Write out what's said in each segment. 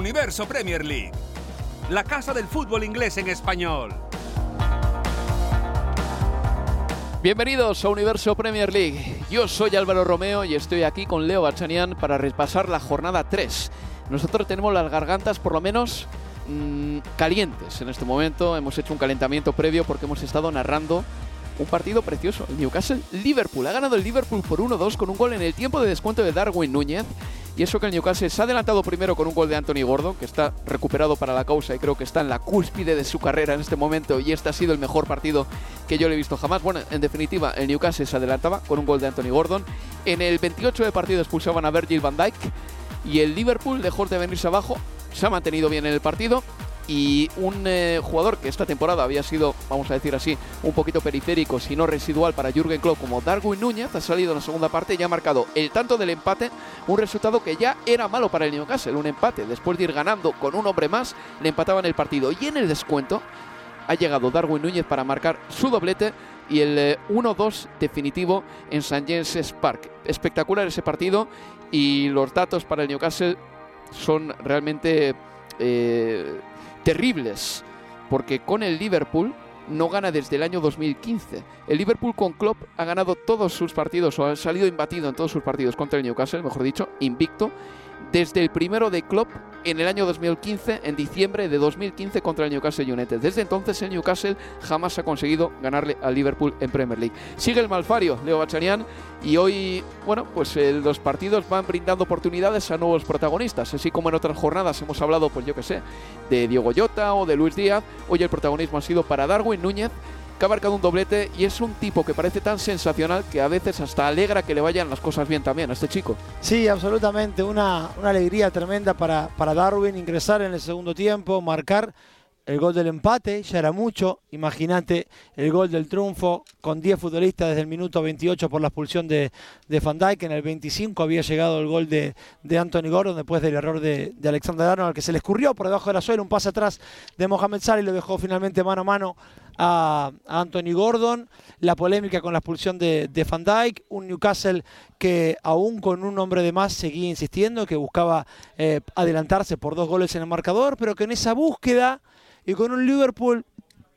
Universo Premier League. La casa del fútbol inglés en español. Bienvenidos a Universo Premier League. Yo soy Álvaro Romeo y estoy aquí con Leo Bachanian para repasar la jornada 3. Nosotros tenemos las gargantas por lo menos mmm, calientes en este momento. Hemos hecho un calentamiento previo porque hemos estado narrando un partido precioso. El Newcastle-Liverpool. Ha ganado el Liverpool por 1-2 con un gol en el tiempo de descuento de Darwin Núñez. Y eso que el Newcastle se ha adelantado primero con un gol de Anthony Gordon, que está recuperado para la causa y creo que está en la cúspide de su carrera en este momento. Y este ha sido el mejor partido que yo le he visto jamás. Bueno, en definitiva, el Newcastle se adelantaba con un gol de Anthony Gordon. En el 28 de partido expulsaban a Virgil van Dijk. Y el Liverpool dejó de venirse abajo. Se ha mantenido bien en el partido y un eh, jugador que esta temporada había sido, vamos a decir así, un poquito periférico, si no residual para Jürgen Klopp como Darwin Núñez, ha salido en la segunda parte y ha marcado el tanto del empate, un resultado que ya era malo para el Newcastle, un empate, después de ir ganando con un hombre más, le empataban el partido y en el descuento ha llegado Darwin Núñez para marcar su doblete y el 1-2 definitivo en St. James's Park. Espectacular ese partido y los datos para el Newcastle son realmente eh, terribles, porque con el Liverpool no gana desde el año 2015. El Liverpool con Klopp ha ganado todos sus partidos, o ha salido imbatido en todos sus partidos contra el Newcastle, mejor dicho, invicto, desde el primero de Klopp en el año 2015, en diciembre de 2015 contra el Newcastle United. Desde entonces el Newcastle jamás ha conseguido ganarle al Liverpool en Premier League. Sigue el malfario, Leo Bachanian, y hoy, bueno, pues eh, los partidos van brindando oportunidades a nuevos protagonistas, así como en otras jornadas hemos hablado, pues yo que sé, de Diego Llota o de Luis Díaz, hoy el protagonismo ha sido para Darwin Núñez, que ha marcado un doblete y es un tipo que parece tan sensacional que a veces hasta alegra que le vayan las cosas bien también a este chico. Sí, absolutamente, una, una alegría tremenda para, para Darwin ingresar en el segundo tiempo, marcar el gol del empate, ya era mucho. Imagínate el gol del triunfo con 10 futbolistas desde el minuto 28 por la expulsión de, de Van Dijk. En el 25 había llegado el gol de, de Anthony Gordon después del error de, de Alexander Arnold, que se le escurrió por debajo de la suela, un pase atrás de Mohamed Salah y lo dejó finalmente mano a mano a, Anthony Gordon. La polémica con la expulsión de, de Van Dijk. Un Newcastle que aún con un hombre de más seguía insistiendo, que buscaba eh, adelantarse por dos goles en el marcador, pero que en esa búsqueda y con un Liverpool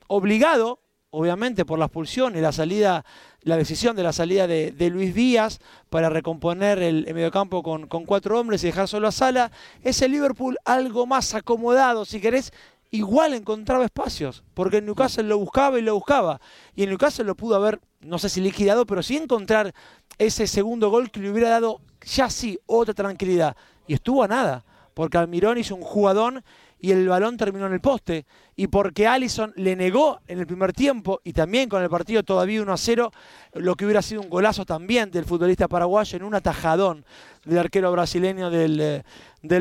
obligado, obviamente por la expulsión y la salida, la decisión de la salida de, Luis Díaz para recomponer el, el mediocampo con, con, cuatro hombres y dejar solo a Sala, ese Liverpool algo más acomodado, si querés, igual encontraba espacios, porque el Newcastle lo buscaba y lo buscaba, y el Newcastle lo pudo haber, no sé si liquidado, pero sí encontrar ese segundo gol que le hubiera dado ya sí otra tranquilidad, y estuvo a nada, porque Almirón hizo un jugadón y el balón terminó en el poste. Y porque Allison le negó en el primer tiempo y también con el partido todavía 1 a 0, lo que hubiera sido un golazo también del futbolista paraguayo en un atajadón del arquero brasileño del, eh,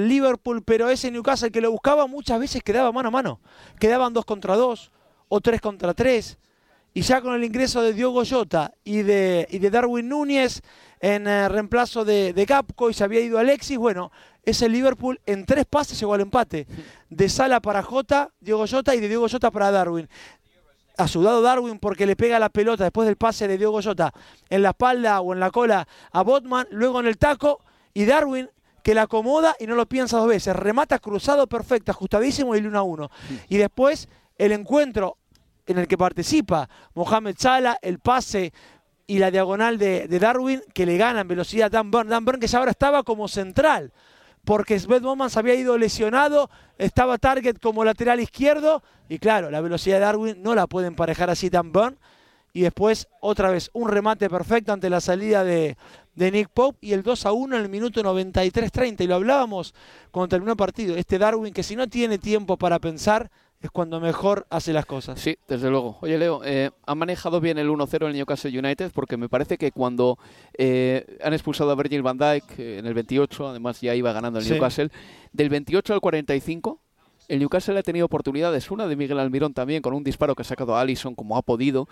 Liverpool. Pero ese Newcastle que lo buscaba muchas veces quedaba mano a mano. Quedaban 2 contra 2 o 3 contra 3. Y ya con el ingreso de Diogo Jota y de, y de Darwin Núñez en eh, reemplazo de, de Capco y se había ido Alexis, bueno, ese Liverpool en tres pases llegó al empate. De Sala para Jota, Diego Jota y de Diego Jota para Darwin. Ayudado Darwin porque le pega la pelota después del pase de Diego Jota en la espalda o en la cola a Botman, luego en el taco y Darwin que la acomoda y no lo piensa dos veces. Remata cruzado perfecto, ajustadísimo y el 1 a 1. Y después el encuentro en el que participa Mohamed Salah, el pase y la diagonal de, Darwin que le ganan velocidad a Dan Burn. Dan Burn que ya ahora estaba como central, porque Sven Bowman había ido lesionado, estaba Target como lateral izquierdo, y claro, la velocidad de Darwin no la puede emparejar así Dan Burn. Y después, otra vez, un remate perfecto ante la salida de, de Nick Pope y el 2 a 1 en el minuto 93-30. Y lo hablábamos cuando terminó el partido. Este Darwin que si no tiene tiempo para pensar, es cuando mejor hace las cosas. Sí, desde luego. Oye, Leo, eh, han manejado bien el 1-0 el Newcastle United porque me parece que cuando eh, han expulsado a Virgil van Dijk eh, en el 28, además ya iba ganando el Newcastle, del 28 al 45 el Newcastle ha tenido oportunidades, una de Miguel Almirón también, con un disparo que ha sacado a Allison como ha podido.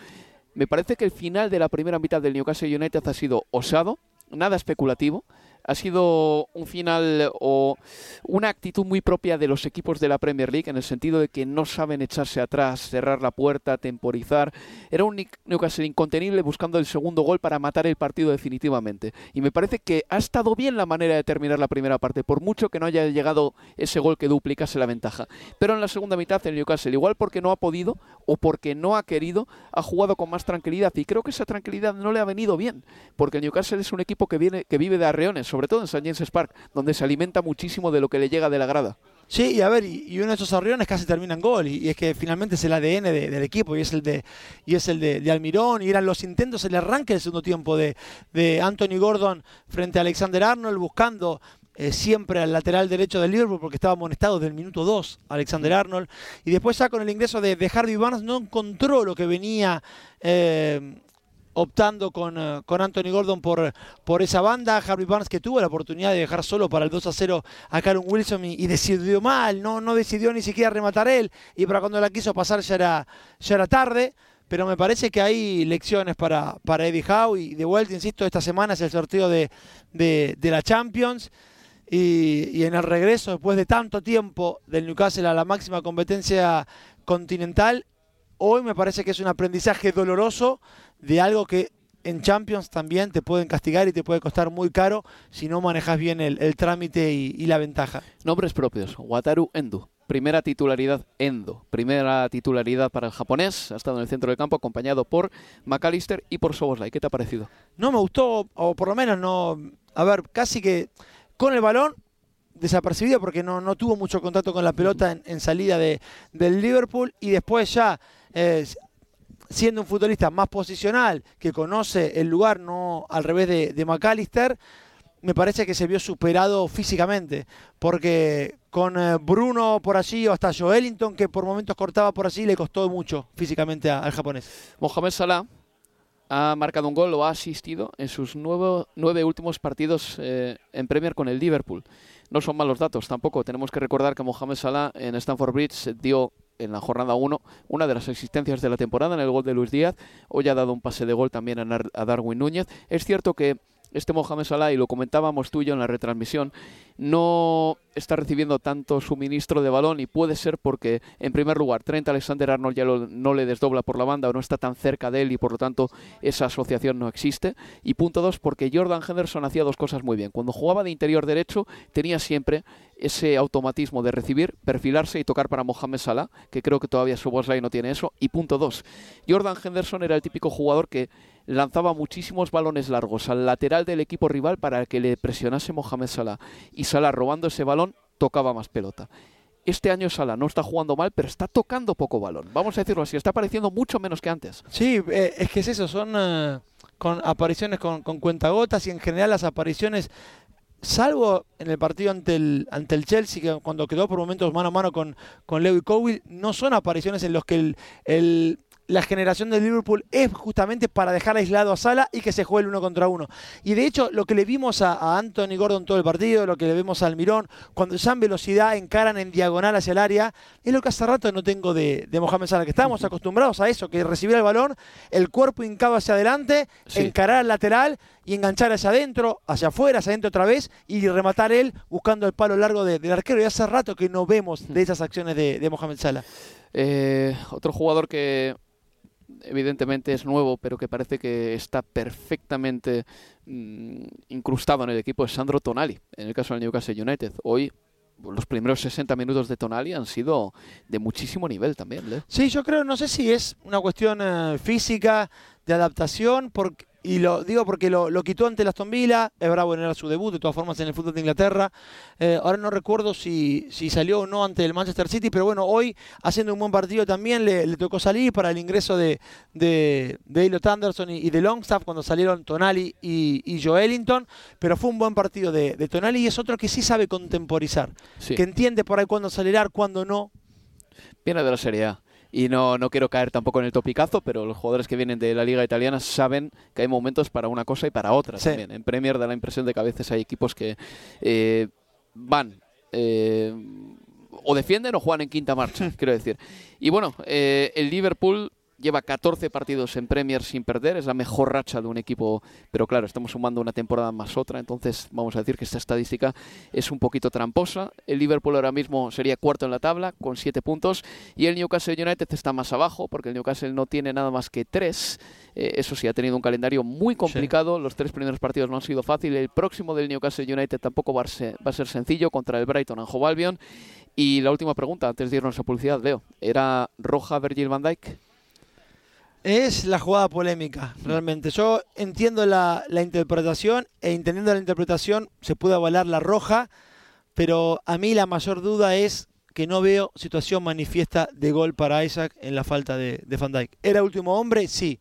Me parece que el final de la primera mitad del Newcastle United ha sido osado, nada especulativo, ha sido un final o una actitud muy propia de los equipos de la Premier League en el sentido de que no saben echarse atrás, cerrar la puerta, temporizar. Era un Newcastle incontenible buscando el segundo gol para matar el partido definitivamente. Y me parece que ha estado bien la manera de terminar la primera parte, por mucho que no haya llegado ese gol que duplicase la ventaja. Pero en la segunda mitad el Newcastle, igual porque no ha podido o porque no ha querido, ha jugado con más tranquilidad. Y creo que esa tranquilidad no le ha venido bien, porque el Newcastle es un equipo que, viene, que vive de arreones sobre todo en St. James Park, donde se alimenta muchísimo de lo que le llega de la grada. Sí, y a ver, y, uno de esos arriones casi termina en gol, y, es que finalmente es el ADN del equipo, y es el de y es el de, Almirón, y eran los intentos, el arranque del segundo tiempo de, de Anthony Gordon frente a Alexander Arnold, buscando eh, siempre al lateral derecho del Liverpool porque estaba amonestado desde el minuto 2 Alexander Arnold. Y después ya con el ingreso de, de Harvey Barnes no encontró lo que venía eh, optando con, eh, con, Anthony Gordon por, por esa banda. Harvey Barnes que tuvo la oportunidad de dejar solo para el 2 a 0 a Callum Wilson y, decidió mal, no, no decidió ni siquiera rematar él y para cuando la quiso pasar ya era, ya era tarde. Pero me parece que hay lecciones para, para Eddie Howe y de vuelta, insisto, esta semana es el sorteo de, de, la Champions. Y, y, en el regreso, después de tanto tiempo del Newcastle a la máxima competencia continental, hoy me parece que es un aprendizaje doloroso de algo que en Champions también te pueden castigar y te puede costar muy caro si no manejas bien el, trámite y, la ventaja. Nombres propios, Wataru Endo. Primera titularidad Endo, primera titularidad para el japonés, ha estado en el centro del campo acompañado por McAllister y por Soboslai. ¿Qué te ha parecido? No me gustó, o por lo menos no, a ver, casi que con el balón desapercibido porque no, no tuvo mucho contacto con la pelota en, salida de, del Liverpool y después ya eh, siendo un futbolista más posicional, que conoce el lugar, no al revés de, McAllister, me parece que se vio superado físicamente, porque con eh, Bruno por allí o hasta Joelinton, que por momentos cortaba por allí, le costó mucho físicamente al japonés. Mohamed Salah ha marcado un gol o ha asistido en sus nueve últimos partidos eh, en Premier con el Liverpool. No son malos datos tampoco. Tenemos que recordar que Mohamed Salah en Stamford Bridge dio en la jornada 1 una de las existencias de la temporada en el gol de Luis Díaz. Hoy ha dado un pase de gol también a Darwin Núñez. Es cierto que este Mohamed Salah, y lo comentábamos tú y yo en la retransmisión, no está recibiendo tanto suministro de balón y puede ser porque, en primer lugar, Trent Alexander-Arnold ya no le desdobla por la banda o no está tan cerca de él y por lo tanto esa asociación no existe. Y punto dos, porque Jordan Henderson hacía dos cosas muy bien. Cuando jugaba de interior derecho tenía siempre ese automatismo de recibir, perfilarse y tocar para Mohamed Salah, que creo que todavía su Bosley no tiene eso. Y punto dos, Jordan Henderson era el típico jugador que lanzaba muchísimos balones largos al lateral del equipo rival para que le presionase Mohamed Salah. Y Salah robando ese balón tocaba más pelota. Este año Salah no está jugando mal, pero está tocando poco balón. Vamos a decirlo así, está apareciendo mucho menos que antes. Sí, eh, es que es eso, son eh, con apariciones con cuentagotas y en general las apariciones salvo en el partido ante el, ante el Chelsea, que cuando quedó por momentos mano a mano con, con Leo y Cowell, no son apariciones en los que el, el la generación de Liverpool es justamente para dejar aislado a Sala y que se juegue el uno contra uno. Y de hecho, lo que le vimos a, Anthony Gordon todo el partido, lo que le vemos a Almirón, cuando en velocidad encaran en diagonal hacia el área, es lo que hace rato no tengo de, Mohamed Salah, que estábamos acostumbrados a eso, que recibir el balón, el cuerpo hincado hacia adelante, encarar al lateral y enganchar hacia adentro, hacia afuera, hacia adentro otra vez y rematar él buscando el palo largo del arquero. Y hace rato que no vemos de esas acciones de, Mohamed Salah. Eh, otro jugador que evidentemente es nuevo, pero que parece que está perfectamente mm, incrustado en el equipo, es Sandro Tonali, en el caso del Newcastle United. Hoy los primeros 60 minutos de Tonali han sido de muchísimo nivel también. Sí, yo creo, no sé si es una cuestión eh, física, de adaptación, porque y lo digo porque lo, quitó ante la Aston Villa, es bravo era su debut, de todas formas en el fútbol de Inglaterra. Eh, ahora no recuerdo si, si, salió o no ante el Manchester City, pero bueno, hoy haciendo un buen partido también le, tocó salir para el ingreso de, de, de Elliot Anderson y, de Longstaff cuando salieron Tonali y, y Joelinton, pero fue un buen partido de, Tonali y es otro que sí sabe contemporizar, que entiende por ahí cuándo acelerar, cuándo no. Viene de la Serie A y no, no quiero caer tampoco en el topicazo, pero los jugadores que vienen de la liga italiana saben que hay momentos para una cosa y para otra también. En Premier da la impresión de que a veces hay equipos que eh, van eh, o defienden o juegan en quinta marcha, quiero decir. Y bueno, eh, el Liverpool lleva 14 partidos en Premier sin perder, es la mejor racha de un equipo, pero claro, estamos sumando una temporada más otra, entonces vamos a decir que esta estadística es un poquito tramposa. El Liverpool ahora mismo sería cuarto en la tabla con 7 puntos y el Newcastle United está más abajo porque el Newcastle no tiene nada más que 3. Eh, eso sí, ha tenido un calendario muy complicado, los tres primeros partidos no han sido fáciles, el próximo del Newcastle United tampoco va a ser, va a ser sencillo contra el Brighton and Hove Albion. Y la última pregunta, antes de irnos a publicidad, Leo, ¿era roja Virgil van Dijk? Es la jugada polémica, realmente. Yo entiendo la, interpretación e entendiendo la interpretación se puede avalar la roja, pero a mí la mayor duda es que no veo situación manifiesta de gol para Isaac en la falta de, de Van Dijk. ¿Era último hombre? Sí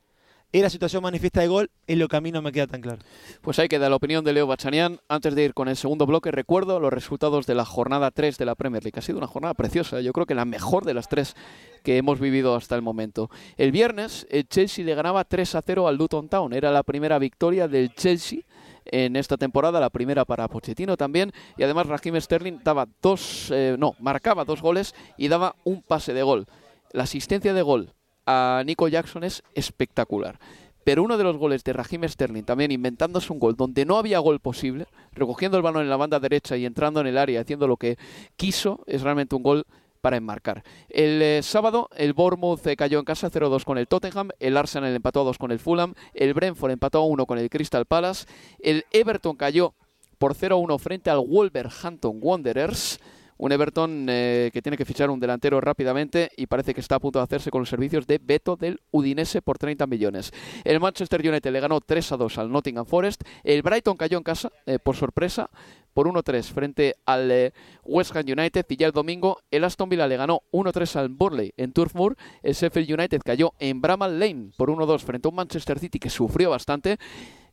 era situación manifiesta de gol, es lo que a mí no me queda tan claro. Pues ahí queda la opinión de Leo Bachanian. Antes de ir con el segundo bloque, recuerdo los resultados de la jornada 3 de la Premier League. Ha sido una jornada preciosa, yo creo que la mejor de las tres que hemos vivido hasta el momento. El viernes, el Chelsea le ganaba 3 a 0 al Luton Town. Era la primera victoria del Chelsea en esta temporada, la primera para Pochettino también, y además Raheem Sterling daba dos, eh, no, marcaba dos goles y daba un pase de gol. La asistencia de gol a Nico Jackson es espectacular. Pero uno de los goles de Raheem Sterling, también inventándose un gol donde no había gol posible, recogiendo el balón en la banda derecha y entrando en el área, haciendo lo que quiso, es realmente un gol para enmarcar. El eh, sábado el Bournemouth eh, cayó en casa 0-2 con el Tottenham, el Arsenal empató a 2 con el Fulham, el Brentford empató a 1 con el Crystal Palace, el Everton cayó por 0-1 frente al Wolverhampton Wanderers, un Everton eh, que tiene que fichar un delantero rápidamente y parece que está a punto de hacerse con los servicios de Beto del Udinese por 30 millones. El Manchester United le ganó 3 a 2 al Nottingham Forest. El Brighton cayó en casa eh, por sorpresa por 1-3 frente al eh, West Ham United y ya el domingo el Aston Villa le ganó 1-3 al Burnley en Turf Moor. El Sheffield United cayó en Bramall Lane por 1-2 frente a un Manchester City que sufrió bastante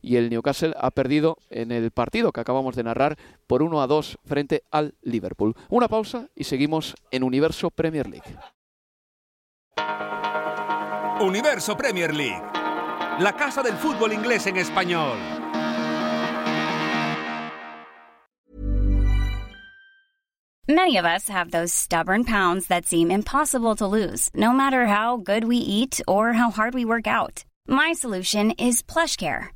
y el Newcastle ha perdido en el partido que acabamos de narrar por 1 a 2 frente al Liverpool. Una pausa y seguimos en Universo Premier League. Universo Premier League, la casa del fútbol inglés en español. Many of us have those stubborn pounds that seem impossible to lose, no matter how good we eat or how hard we work out. My solution is PlushCare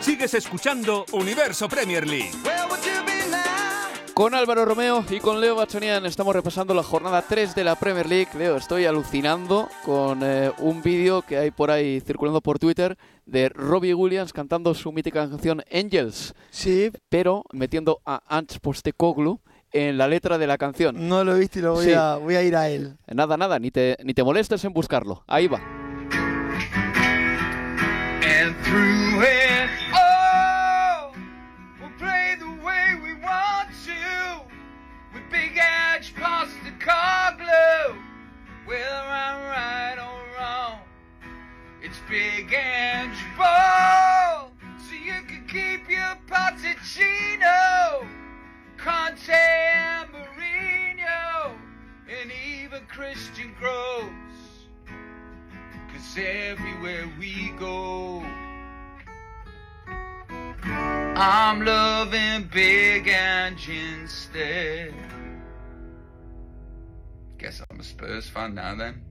Sigues escuchando Universo Premier League. Con Álvaro Romeo y con Leo Bachonian estamos repasando la jornada 3 de la Premier League. Leo, estoy alucinando con eh, un vídeo que hay por ahí circulando por Twitter de Robbie Williams cantando su mítica canción Angels. Sí. Pero metiendo a Ants Postecoglou en la letra de la canción. No lo he visto y lo voy, Sí. a, voy a ir a él. Nada, nada, ni te, ni te molestes en buscarlo. Ahí va. Through it all, we'll play the way we want to. With big edge past the car glue. Whether I'm right or wrong, it's big edge ball. So you can keep your Pochettino, Conte and Mourinho, and even Christian Groves. Cause everywhere we go, I'm loving big engines instead. Guess I'm a Spurs fan now then.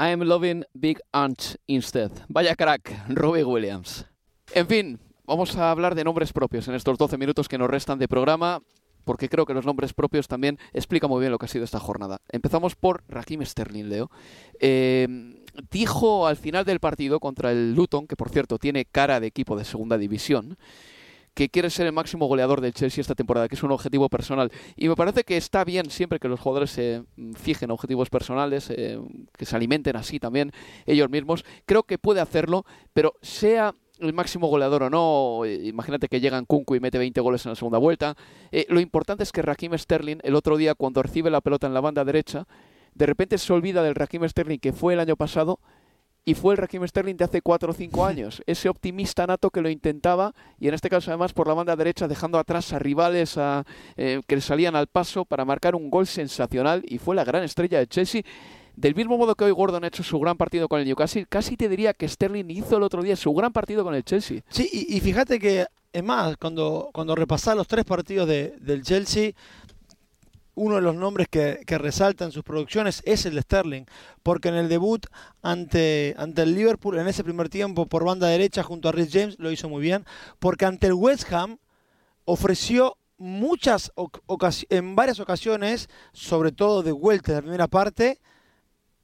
I am loving Big Ant instead. Vaya crack, Robbie Williams. En fin, vamos a hablar de nombres propios en estos 12 minutos que nos restan de programa, porque creo que los nombres propios también explican muy bien lo que ha sido esta jornada. Empezamos por Raheem Sterling, Leo. Eh, dijo al final del partido contra el Luton, que por cierto tiene cara de equipo de segunda división, que quiere ser el máximo goleador del Chelsea esta temporada, que es un objetivo personal. Y me parece que está bien siempre que los jugadores se mm, fijen objetivos personales, eh, que se alimenten así también ellos mismos. Creo que puede hacerlo, pero sea el máximo goleador o no, imagínate que llega en Kunku y mete 20 goles en la segunda vuelta. eh, lo importante es que Raheem Sterling, el otro día cuando recibe la pelota en la banda derecha, de repente se olvida del Raheem Sterling que fue el año pasado y fue el Raheem Sterling de hace 4 o 5 años. Ese optimista nato que lo intentaba y en este caso además por la banda derecha dejando atrás a rivales a, eh, que le salían al paso para marcar un gol sensacional y fue la gran estrella de Chelsea. Del mismo modo que hoy Gordon ha hecho su gran partido con el Newcastle, casi te diría que Sterling hizo el otro día su gran partido con el Chelsea. Sí, y, fíjate que, es más, cuando, cuando repasás los tres partidos de- del Chelsea, uno de los nombres que, que resalta en sus producciones es el de Sterling, porque en el debut ante, ante el Liverpool, en ese primer tiempo por banda derecha junto a Rhys James, lo hizo muy bien, porque ante el West Ham ofreció muchas en varias ocasiones, sobre todo de vuelta de la primera parte,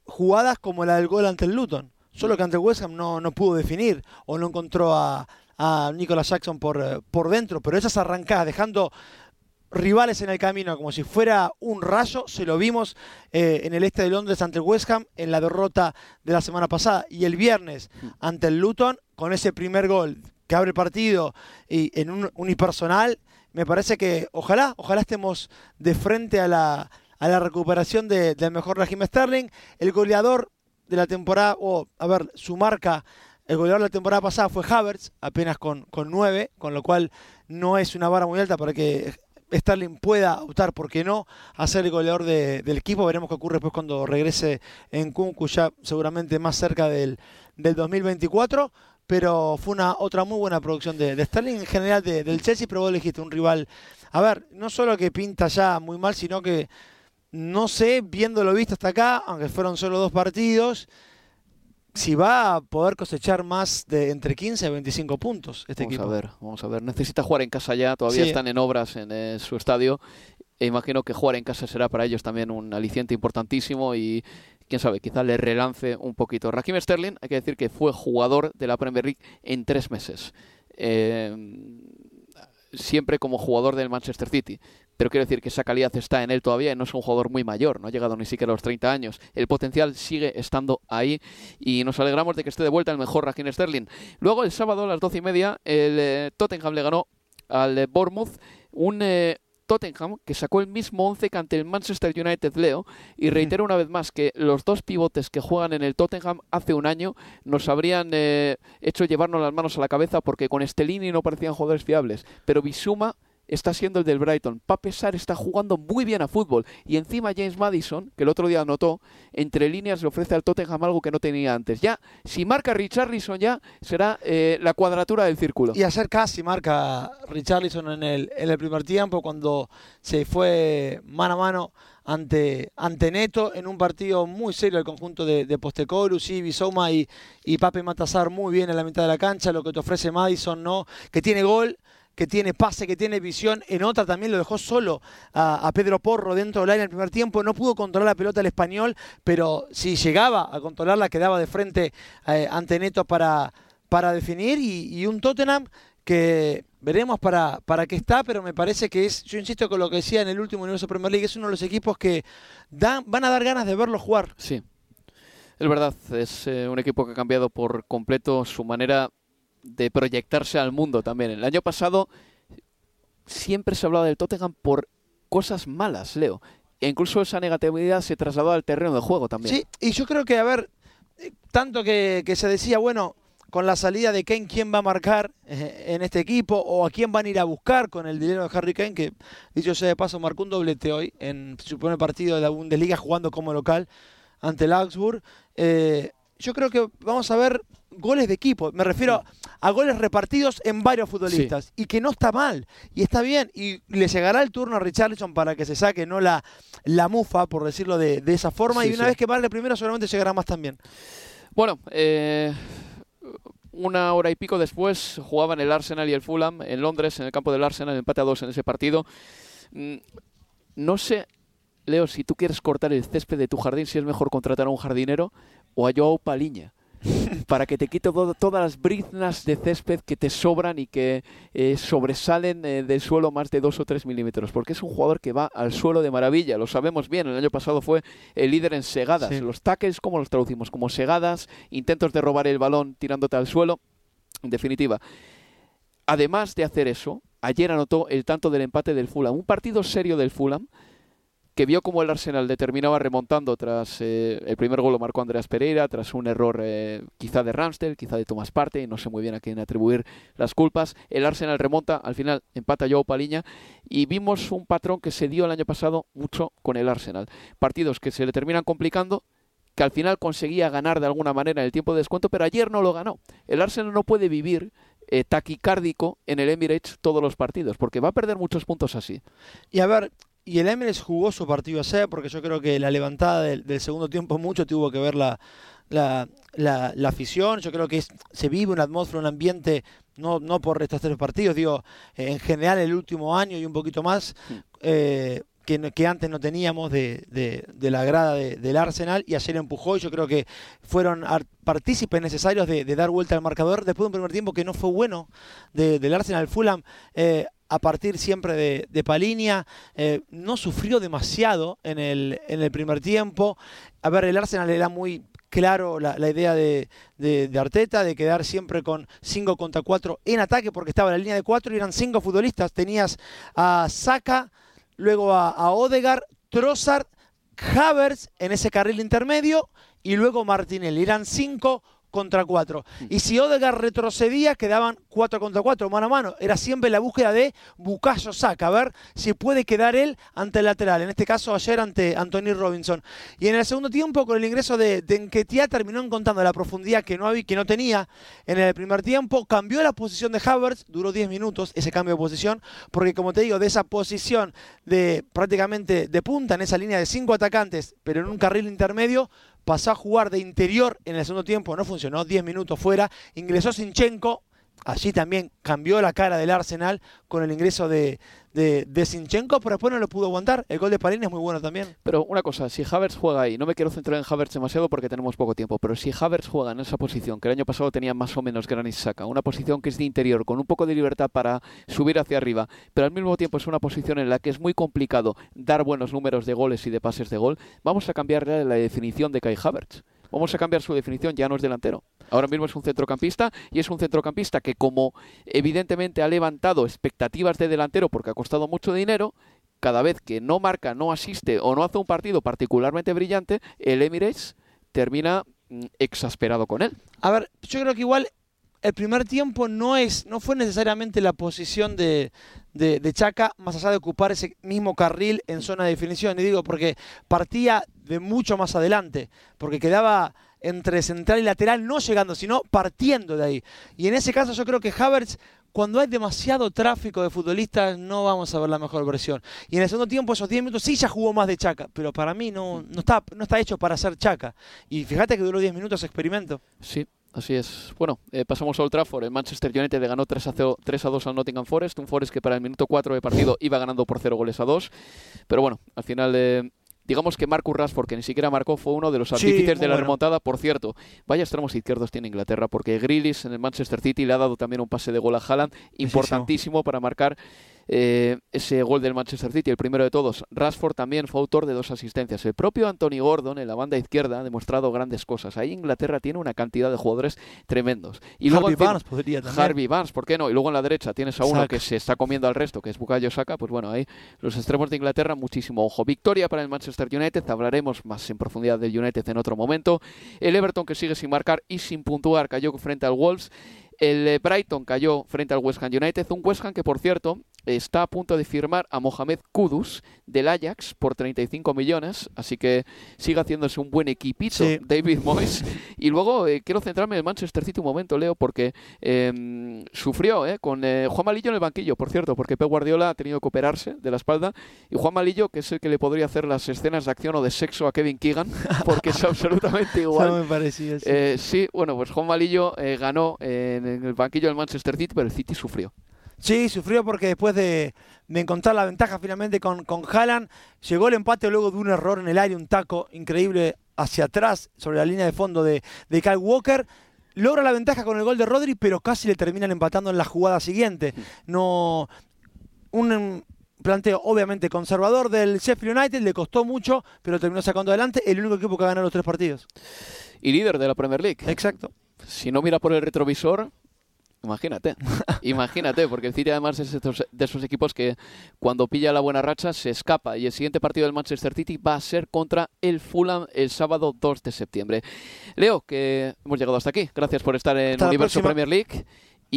jugadas como la del gol ante el Luton. Solo que ante West Ham no, no pudo definir o no encontró a, a Nicolas Jackson por, eh, por dentro. Pero esas arrancadas, dejando rivales en el camino como si fuera un rayo, se lo vimos eh, en el este de Londres ante West Ham en la derrota de la semana pasada. Y el viernes ante el Luton, con ese primer gol que abre el partido y en un unipersonal, me parece que ojalá, ojalá estemos de frente a la, a la recuperación de- del mejor Raheem Sterling. El goleador de la temporada, o a ver, su marca, el goleador de la temporada pasada fue Havertz, apenas con, con 9, con lo cual no es una vara muy alta para que Sterling pueda optar, ¿por qué no?, a ser el goleador de- del equipo. Veremos qué ocurre después cuando regrese en Kunku, ya seguramente más cerca del, del 2024. Pero fue una otra muy buena producción de, de Sterling en general de- del Chelsea, pero vos elegiste un rival. A ver, no solo que pinta ya muy mal, sino que no sé, viéndolo visto hasta acá, aunque fueron solo dos partidos, si va a poder cosechar más de entre 15 y 25 puntos este vamos equipo. a ver, vamos a ver. Necesita jugar en casa ya, todavía Sí. están en obras en eh, su estadio. E imagino que jugar en casa será para ellos también un aliciente importantísimo y quién sabe, quizá le relance un poquito. Raheem Sterling, hay que decir que fue jugador de la Premier League en tres meses. Eh, siempre como jugador del Manchester City. Pero quiero decir que esa calidad está en él todavía y no es un jugador muy mayor, no ha llegado ni siquiera a los 30 años. El potencial sigue estando ahí y nos alegramos de que esté de vuelta el mejor Raheem Sterling. Luego el sábado a las 12 y media el eh, Tottenham le ganó al eh, Bournemouth un eh, Tottenham que sacó el mismo 11 que ante el Manchester United Leo y reitero una vez más que los dos pivotes que juegan en el Tottenham hace un año nos habrían eh, hecho llevarnos las manos a la cabeza porque con Stellini no parecían jugadores fiables, pero Bisuma está siendo el del Brighton. Pa Pesar está jugando muy bien a fútbol. Y encima James Madison, que el otro día anotó, entre líneas le ofrece al Tottenham algo que no tenía antes. Ya, si marca Richarlison ya, será eh, la cuadratura del círculo. Y ayer casi marca Richarlison en el, en el primer tiempo, cuando se fue mano a mano ante, ante Neto en un partido muy serio el conjunto de, de Postecoglou, sí, Bisoma y, y Pape Matazar muy bien en la mitad de la cancha, lo que te ofrece Madison, ¿no? Que tiene gol, que tiene pase, que tiene visión. En otra también lo dejó solo a, Pedro Porro dentro del área en el primer tiempo. No pudo controlar la pelota el español, pero si llegaba a controlarla, quedaba de frente eh, ante Neto para, para definir. Y, y un Tottenham que veremos para, para qué está, pero me parece que es, yo insisto con lo que decía en el último universo Premier League, es uno de los equipos que dan, van a dar ganas de verlo jugar. Sí. Es verdad, es eh, un equipo que ha cambiado por completo su manera de proyectarse al mundo también. El año pasado siempre se hablaba del Tottenham por cosas malas, Leo. E incluso esa negatividad se trasladó al terreno de juego también. Sí, y yo creo que, a ver, eh, tanto que, que se decía, bueno, con la salida de Kane, ¿quién va a marcar eh, en este equipo? ¿O a quién van a ir a buscar con el dinero de Harry Kane? Que, dicho sea de paso, marcó un doblete hoy en su primer partido de la Bundesliga jugando como local ante el Augsburg. Eh, yo creo que vamos a ver goles de equipo. Me refiero a goles repartidos en varios futbolistas. Y que no está mal. Y está bien. Y le llegará el turno a Richarlison para que se saque no la, la mufa, por decirlo de, de esa forma. Sí, y una sí. vez que marque primero, seguramente llegará más también. Bueno, eh, una hora y pico después jugaban el Arsenal y el Fulham en Londres, en el campo del Arsenal, empate a dos en ese partido. Mm, No sé, Leo, si tú quieres cortar el césped de tu jardín, si es mejor contratar a un jardinero o a Joao Paliña. para que te quite todo- todas las briznas de césped que te sobran y que eh, sobresalen eh, del suelo más de 2 o 3 milímetros, porque es un jugador que va al suelo de maravilla, lo sabemos bien, el año pasado fue el líder en segadas, Sí. los tackles, ¿cómo los traducimos? Como segadas, intentos de robar el balón tirándote al suelo, en definitiva. Además de hacer eso, ayer anotó el tanto del empate del Fulham, un partido serio del Fulham, que vio como el Arsenal determinaba remontando tras eh, el primer gol lo marcó Andreas Pereira, tras un error eh, quizá de Ramsdale, quizá de Thomas Partey, y no sé muy bien a quién atribuir las culpas. El Arsenal remonta, al final empata Joao Paliña y vimos un patrón que se dio el año pasado mucho con el Arsenal. Partidos que se le terminan complicando, que al final conseguía ganar de alguna manera el tiempo de descuento, pero ayer no lo ganó. El Arsenal no puede vivir eh, taquicárdico en el Emirates todos los partidos, porque va a perder muchos puntos así. Y a ver, y el Emirates jugó su partido ayer, porque yo creo que la levantada del, del segundo tiempo mucho tuvo que ver la, la, la- la afición. Yo creo que es- se vive una atmósfera, un ambiente, no, no por estos tres partidos, digo, eh, en general el último año y un poquito más, eh, que, que antes no teníamos de, de- de la grada de- del Arsenal, y ayer empujó, y yo creo que fueron ar- partícipes necesarios de, dar vuelta al marcador después de un primer tiempo que no fue bueno de- del Arsenal. Fulham, eh, a partir siempre de, de Palinia, eh, no sufrió demasiado en el, en el primer tiempo. A ver, el Arsenal era muy claro la, idea de, de- Arteta de quedar siempre con 5 contra 4 en ataque porque estaba la línea de 4 y eran 5 futbolistas. Tenías a Saka, luego a, a Odegaard, Trossard, Havertz en ese carril intermedio y luego Martinelli. Eran 5 contra 4. Y si Odegaard retrocedía, quedaban 4 contra 4, mano a mano. Era siempre la búsqueda de Bucayo Saka, a ver si puede quedar él ante el lateral. En este caso, ayer ante Anthony Robinson. Y en el segundo tiempo, con el ingreso de, de terminó encontrando la profundidad que no, había, que no tenía en el primer tiempo. Cambió la posición de Havertz, duró 10 minutos ese cambio de posición, porque como te digo, de esa posición de prácticamente de punta en esa línea de cinco atacantes, pero en un carril intermedio, pasó a jugar de interior en el segundo tiempo, no funcionó, 10 minutos fuera, ingresó Sinchenko, allí también cambió la cara del Arsenal con el ingreso de, de, Sinchenko, pero después no lo pudo aguantar, el gol de Palín es muy bueno también. Pero una cosa, si Havertz juega ahí, no me quiero centrar en Havertz demasiado porque tenemos poco tiempo, pero si Havertz juega en esa posición, que el año pasado tenía más o menos Granit Saka, una posición que es de interior, con un poco de libertad para subir hacia arriba, pero al mismo tiempo es una posición en la que es muy complicado dar buenos números de goles y de pases de gol, vamos a cambiar la definición de Kai Havertz. Vamos a cambiar su definición, ya no es delantero. Ahora mismo es un centrocampista y es un centrocampista que como evidentemente ha levantado expectativas de delantero porque ha costado mucho dinero, cada vez que no marca, no asiste o no hace un partido particularmente brillante, el Emirates termina mm, exasperado con él. A ver, yo creo que igual el primer tiempo no, es, no fue necesariamente la posición de, de, de Chaca, más allá de ocupar ese mismo carril en zona de definición. Y digo, porque partía de mucho más adelante, porque quedaba entre central y lateral, no llegando, sino partiendo de ahí. Y en ese caso yo creo que Havertz, cuando hay demasiado tráfico de futbolistas, no vamos a ver la mejor versión. Y en el segundo tiempo, esos 10 minutos, sí ya jugó más de Chaca, pero para mí no, no, está, no está hecho para ser Chaca. Y fíjate que duró 10 minutos ese experimento. Sí, Así es. Bueno, eh, pasamos a Old Trafford. El Manchester United le ganó 3 a, 0, 3 a 2 al Nottingham Forest. Un Forest que para el minuto 4 de partido iba ganando por 0 goles a 2. Pero bueno, al final eh, digamos que Marcus Rashford, que ni siquiera marcó, fue uno de los Sí, artífices de la bueno. remontada. Por cierto, vaya extremos izquierdos tiene Inglaterra, porque Grealish en el Manchester City le ha dado también un pase de gol a Haaland, importantísimo para marcar eh, ese gol del Manchester City, el primero de todos. Rashford también fue autor de dos asistencias. El propio Anthony Gordon en la banda izquierda ha demostrado grandes cosas. Ahí Inglaterra tiene una cantidad de jugadores tremendos. Y luego Harvey Barnes podría también. Harvey Barnes, ¿por qué no? Y luego en la derecha tienes a uno que se está comiendo al resto, que es Bukayo Saka. Pues bueno, ahí los extremos de Inglaterra, muchísimo ojo. Victoria para el Manchester United, hablaremos más en profundidad del United en otro momento. El Everton que sigue sin marcar y sin puntuar cayó frente al Wolves. El eh, Brighton cayó frente al West Ham United, un West Ham que por cierto está a punto de firmar a Mohamed Kudus del Ajax por 35 millones, así que sigue haciéndose un buen equipito Sí. David Moyes. Y luego eh, quiero centrarme en el Manchester City un momento, Leo, porque eh, sufrió eh, con eh, Juan Malillo en el banquillo, por cierto, porque Pep Guardiola ha tenido que operarse de la espalda y Juan Malillo, que es el que le podría hacer las escenas de acción o de sexo a Kevin Keegan, porque es absolutamente igual. No me parecía así. Eh, sí, bueno, pues Juan Malillo ganó en el banquillo del Manchester City, pero el City sufrió. Sí, sufrió porque después de, de encontrar la ventaja finalmente con, con Haaland, llegó el empate luego de un error en el aire, un taco increíble hacia atrás sobre la línea de fondo de, de Kyle Walker. Logra la ventaja con el gol de Rodri, pero casi le terminan empatando en la jugada siguiente. No, un planteo obviamente conservador del Sheffield United, le costó mucho, pero terminó sacando adelante. El único equipo que ha ganado los tres partidos. Y líder de la Premier League. Exacto. Si no mira por el retrovisor, imagínate. imagínate, porque el City además es de esos equipos que cuando pilla la buena racha se escapa. Y el siguiente partido del Manchester City va a ser contra el Fulham el sábado 2 de septiembre. Leo, que hemos llegado hasta aquí. Gracias por estar en Hasta Universo. Premier League.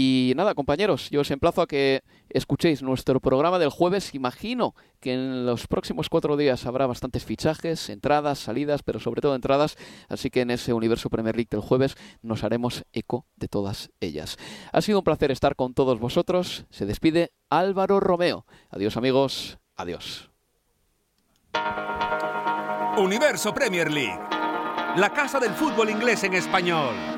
Y nada, compañeros, yo os emplazo a que escuchéis nuestro programa del jueves. Imagino que en los próximos cuatro días habrá bastantes fichajes, entradas, salidas, pero sobre todo entradas. Así que en ese universo Premier League del jueves nos haremos eco de todas ellas. Ha sido un placer estar con todos vosotros. Se despide Álvaro Romeo. Adiós amigos. Adiós. Universo Premier League. La casa del fútbol inglés en español.